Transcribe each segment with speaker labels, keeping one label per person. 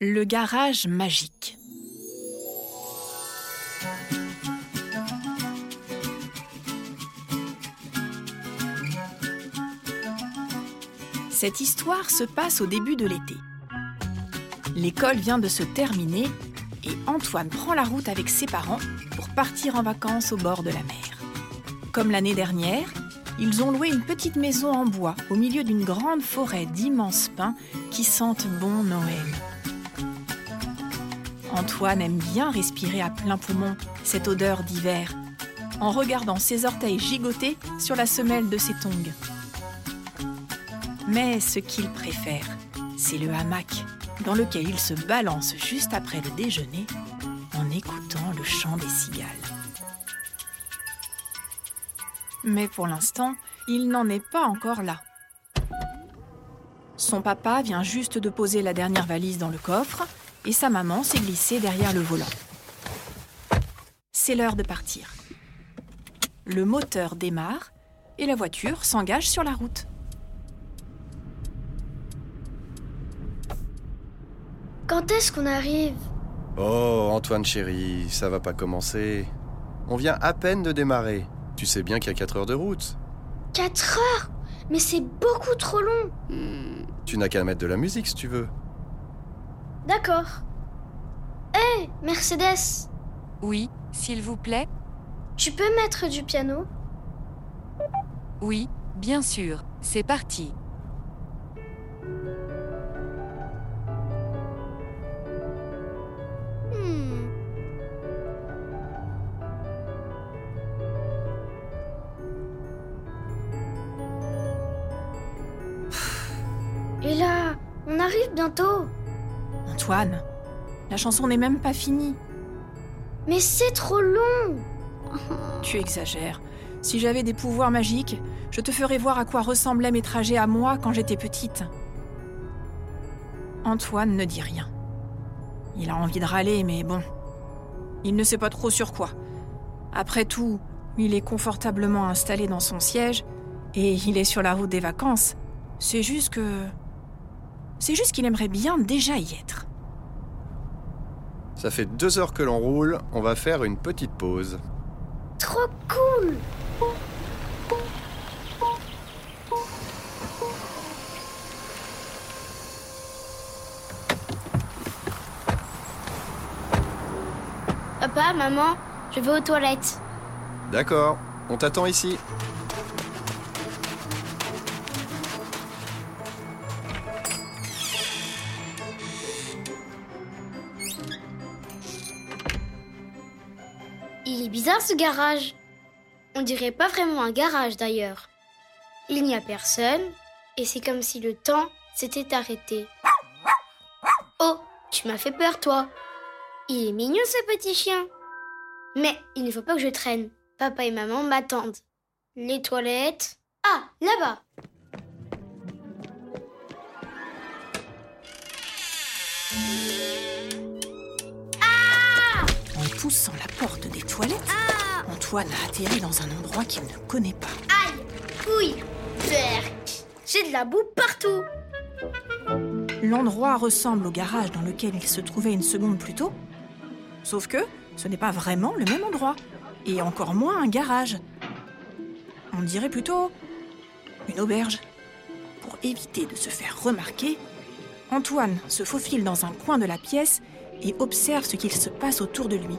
Speaker 1: Le garage magique. Cette histoire se passe au début de l'été. L'école vient de se terminer et Antoine prend la route avec ses parents pour partir en vacances au bord de la mer. Comme l'année dernière, ils ont loué une petite maison en bois au milieu d'une grande forêt d'immenses pins qui sentent bon Noël. Antoine aime bien respirer à plein poumon cette odeur d'hiver en regardant ses orteils gigoter sur la semelle de ses tongs. Mais ce qu'il préfère, c'est le hamac dans lequel il se balance juste après le déjeuner en écoutant le chant des cigales. Mais pour l'instant, il n'en est pas encore là. Son papa vient juste de poser la dernière valise dans le coffre et sa maman s'est glissée derrière le volant. C'est l'heure de partir. Le moteur démarre et la voiture s'engage sur la route.
Speaker 2: Quand est-ce qu'on arrive?
Speaker 3: Oh, Antoine chéri, ça va pas commencer. On vient à peine de démarrer. Tu sais bien qu'il y a 4 heures de route.
Speaker 2: 4 heures? Mais c'est beaucoup trop long
Speaker 3: Tu n'as qu'à mettre de la musique si tu veux.
Speaker 2: D'accord. Hé, Mercedes
Speaker 4: Oui, s'il vous plaît
Speaker 2: Tu peux mettre du piano?
Speaker 4: Oui, bien sûr. C'est parti.
Speaker 2: Hmm. Et là, on arrive bientôt.
Speaker 1: Antoine, la chanson n'est même pas finie.
Speaker 2: Mais c'est trop long.
Speaker 1: Tu exagères. Si j'avais des pouvoirs magiques, je te ferais voir à quoi ressemblaient mes trajets à moi quand j'étais petite. Antoine ne dit rien. Il a envie de râler, mais bon. Il ne sait pas trop sur quoi. Après tout, il est confortablement installé dans son siège et il est sur la route des vacances. C'est juste que. C'est juste qu'il aimerait bien déjà y être.
Speaker 3: Ça fait deux heures que l'on roule, on va faire une petite pause.
Speaker 2: Trop cool. Papa, maman, je vais aux toilettes.
Speaker 3: D'accord, on t'attend ici.
Speaker 2: Bizarre ce garage. On dirait pas vraiment un garage d'ailleurs. Il n'y a personne et c'est comme si le temps s'était arrêté. Oh, tu m'as fait peur toi. Il est mignon ce petit chien. Mais il ne faut pas que je traîne. Papa et maman m'attendent. Les toilettes. Ah, là-bas.
Speaker 1: Poussant la porte des toilettes, Antoine a atterri dans un endroit qu'il ne connaît pas.
Speaker 2: Aïe, couille, berk. J'ai de la boue partout.
Speaker 1: L'endroit ressemble au garage dans lequel il se trouvait une seconde plus tôt. Sauf que ce n'est pas vraiment le même endroit. Et encore moins un garage. On dirait plutôt une auberge. Pour éviter de se faire remarquer, Antoine se faufile dans un coin de la pièce et observe ce qu'il se passe autour de lui.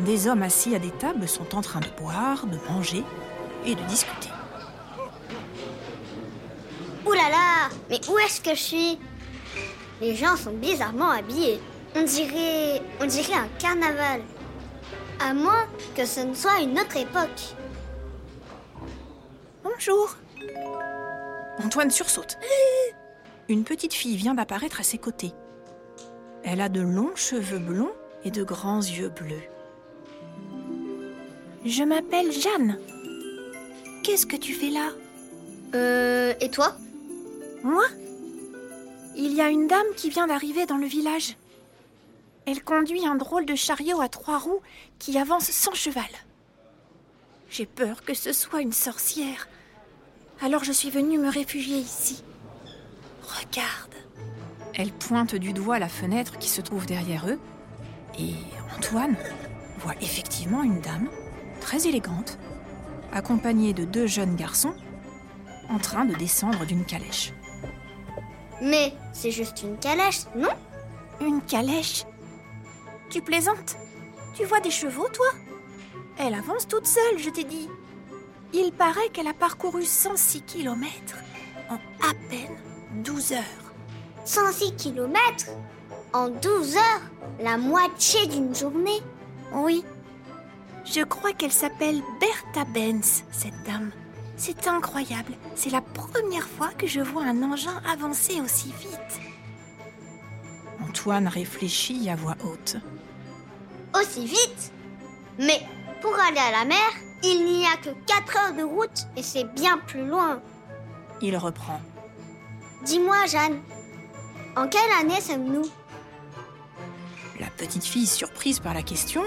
Speaker 1: Des hommes assis à des tables sont en train de boire, de manger et de discuter.
Speaker 2: Ouh là là, mais où est-ce que je suis? Les gens sont bizarrement habillés. On dirait, on dirait un carnaval. À moins que ce ne soit une autre époque.
Speaker 1: Bonjour Antoine sursaute. Une petite fille vient d'apparaître à ses côtés. Elle a de longs cheveux blonds et de grands yeux bleus. Je m'appelle Jeanne. Qu'est-ce que tu fais là?
Speaker 2: Euh, et toi?
Speaker 1: Moi? Il y a une dame qui vient d'arriver dans le village. Elle conduit un drôle de chariot à trois roues qui avance sans cheval. J'ai peur que ce soit une sorcière. Alors je suis venue me réfugier ici. Regarde. Elle pointe du doigt la fenêtre qui se trouve derrière eux et Antoine voit effectivement une dame, très élégante, accompagnée de deux jeunes garçons, en train de descendre d'une calèche.
Speaker 2: Mais c'est juste une calèche, non?
Speaker 1: Une calèche? Tu plaisantes? Tu vois des chevaux, toi? Elle avance toute seule, je t'ai dit. Il paraît qu'elle a parcouru 106 km en à peine 12 heures.
Speaker 2: 106 km En 12 heures? La moitié d'une journée?
Speaker 1: Oui. Je crois qu'elle s'appelle Bertha Benz, cette dame. C'est incroyable. C'est la première fois que je vois un engin avancer aussi vite. Antoine réfléchit à voix haute.
Speaker 2: Aussi vite? Mais pour aller à la mer, il n'y a que 4 heures de route et c'est bien plus loin.
Speaker 1: Il reprend.
Speaker 2: Dis-moi, Jeanne, en quelle année sommes-nous?
Speaker 1: La petite fille, surprise par la question,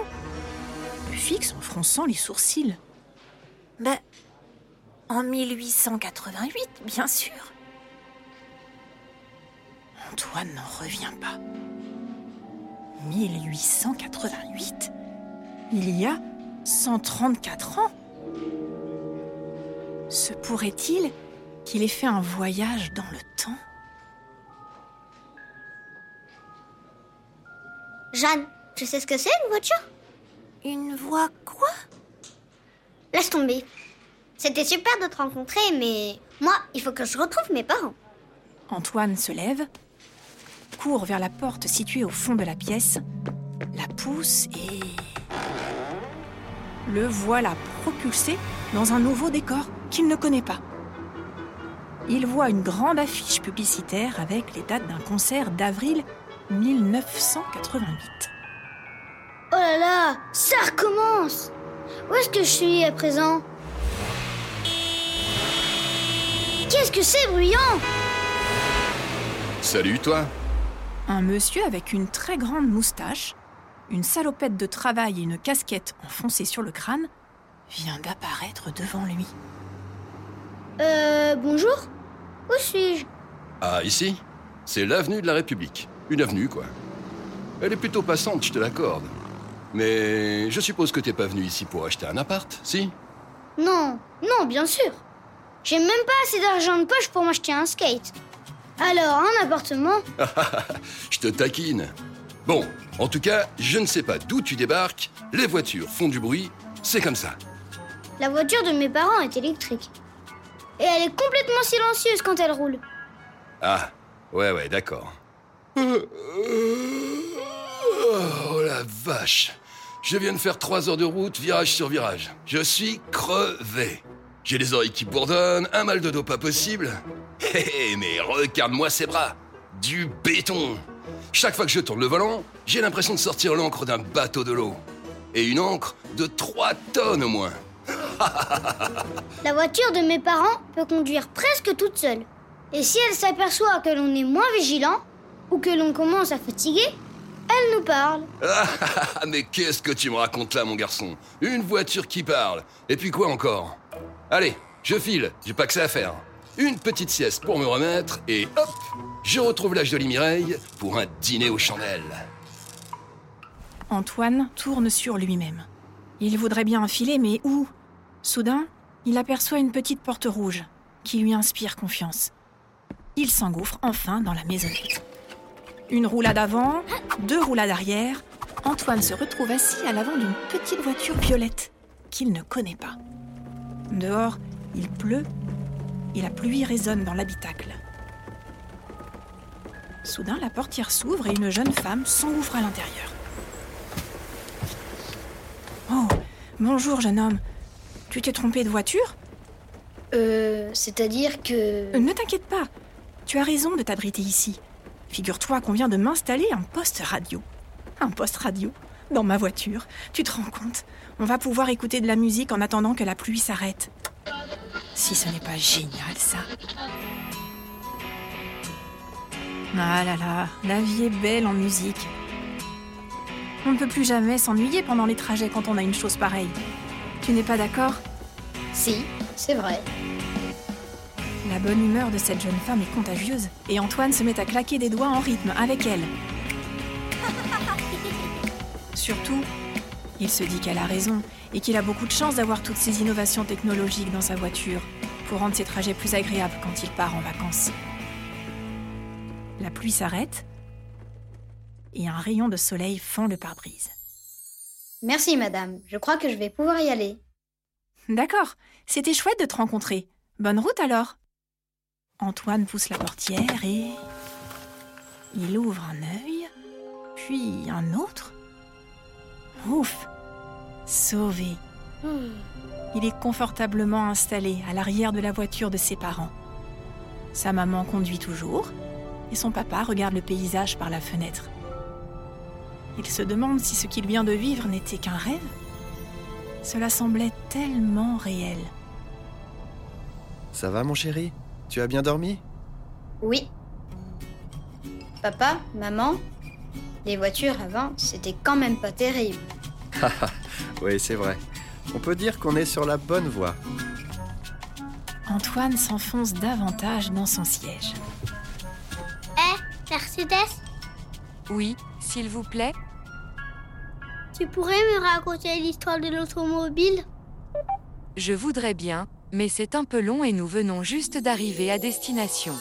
Speaker 1: fixe en fronçant les sourcils. Ben, en 1888, bien sûr. Antoine n'en revient pas. 1888 Il y a 134 ans Se pourrait-il qu'il ait fait un voyage dans le temps?
Speaker 2: Jeanne, tu sais ce que c'est une voiture?
Speaker 1: Une voix quoi?
Speaker 2: Laisse tomber. C'était super de te rencontrer, mais moi, il faut que je retrouve mes parents.
Speaker 1: Antoine se lève, court vers la porte située au fond de la pièce, la pousse et... Le voilà propulsé dans un nouveau décor qu'il ne connaît pas. Il voit une grande affiche publicitaire avec les dates d'un concert d'avril 1988.
Speaker 2: Oh là là, ça recommence Où est-ce que je suis à présent? Qu'est-ce que c'est bruyant?
Speaker 3: Salut toi
Speaker 1: Un monsieur avec une très grande moustache, une salopette de travail et une casquette enfoncée sur le crâne vient d'apparaître devant lui.
Speaker 2: Euh, bonjour Où suis-je?
Speaker 3: Ah, ici C'est l'avenue de la République. Une avenue, quoi. Elle est plutôt passante, je te l'accorde. Mais je suppose que t'es pas venu ici pour acheter un appart, si?
Speaker 2: Non, non, bien sûr. J'ai même pas assez d'argent de poche pour m'acheter un skate. Alors, un appartement?
Speaker 3: Je te taquine. Bon, en tout cas, je ne sais pas d'où tu débarques, les voitures font du bruit, c'est comme ça.
Speaker 2: La voiture de mes parents est électrique. Et elle est complètement silencieuse quand elle roule.
Speaker 3: Ah, ouais, ouais, d'accord. Oh la vache Je viens de faire trois heures de route, virage sur virage. Je suis crevé. J'ai les oreilles qui bourdonnent, un mal de dos pas possible. Hé hé, mais regarde-moi ces bras Du béton Chaque fois que je tourne le volant, j'ai l'impression de sortir l'encre d'un bateau de l'eau. Et une encre de 3 tonnes au moins.
Speaker 2: La voiture de mes parents peut conduire presque toute seule. Et si elle s'aperçoit que l'on est moins vigilant, ou que l'on commence à fatiguer, elle nous parle.
Speaker 3: Ah, mais qu'est-ce que tu me racontes là, mon garçon? Une voiture qui parle. Et puis quoi encore? Allez, je file, j'ai pas que ça à faire. Une petite sieste pour me remettre, et hop Je retrouve la jolie Mireille pour un dîner aux chandelles.
Speaker 1: Antoine tourne sur lui-même. Il voudrait bien enfiler, mais où? Soudain, il aperçoit une petite porte rouge qui lui inspire confiance. Il s'engouffre enfin dans la maisonnette. Une roulade avant, deux roulades arrière, Antoine se retrouve assis à l'avant d'une petite voiture violette qu'il ne connaît pas. Dehors, il pleut et la pluie résonne dans l'habitacle. Soudain, la portière s'ouvre et une jeune femme s'engouffre à l'intérieur. Oh, bonjour jeune homme. Tu t'es trompé de voiture?
Speaker 2: Euh, c'est-à-dire que...
Speaker 1: Ne t'inquiète pas. Tu as raison de t'abriter ici. Figure-toi qu'on vient de m'installer un poste radio. Un poste radio Dans ma voiture. Tu te rends compte? On va pouvoir écouter de la musique en attendant que la pluie s'arrête. Si ce n'est pas génial, ça. Ah là là, la vie est belle en musique. On ne peut plus jamais s'ennuyer pendant les trajets quand on a une chose pareille. Tu n'es pas d'accord?
Speaker 2: Si, c'est vrai.
Speaker 1: La bonne humeur de cette jeune femme est contagieuse et Antoine se met à claquer des doigts en rythme avec elle. Surtout, il se dit qu'elle a raison et qu'il a beaucoup de chance d'avoir toutes ces innovations technologiques dans sa voiture pour rendre ses trajets plus agréables quand il part en vacances. La pluie s'arrête et un rayon de soleil fend le pare-brise.
Speaker 5: Merci, madame. Je crois que je vais pouvoir y aller.
Speaker 1: D'accord, c'était chouette de te rencontrer. Bonne route alors. Antoine pousse la portière et... Il ouvre un œil, puis un autre. Ouf Sauvé
Speaker 2: Hmm.
Speaker 1: Il est confortablement installé à l'arrière de la voiture de ses parents. Sa maman conduit toujours et son papa regarde le paysage par la fenêtre. Il se demande si ce qu'il vient de vivre n'était qu'un rêve. Cela semblait tellement réel.
Speaker 6: Ça va mon chéri? Tu as bien dormi?
Speaker 5: Oui. Papa, maman, les voitures avant, c'était quand même pas terrible.
Speaker 6: Oui, c'est vrai. On peut dire qu'on est sur la bonne voie.
Speaker 1: Antoine s'enfonce davantage dans son siège.
Speaker 2: Eh, Mercedes,
Speaker 4: Oui, s'il vous plaît
Speaker 2: tu pourrais me raconter l'histoire de l'automobile?
Speaker 4: Je voudrais bien, mais c'est un peu long et nous venons juste d'arriver à destination.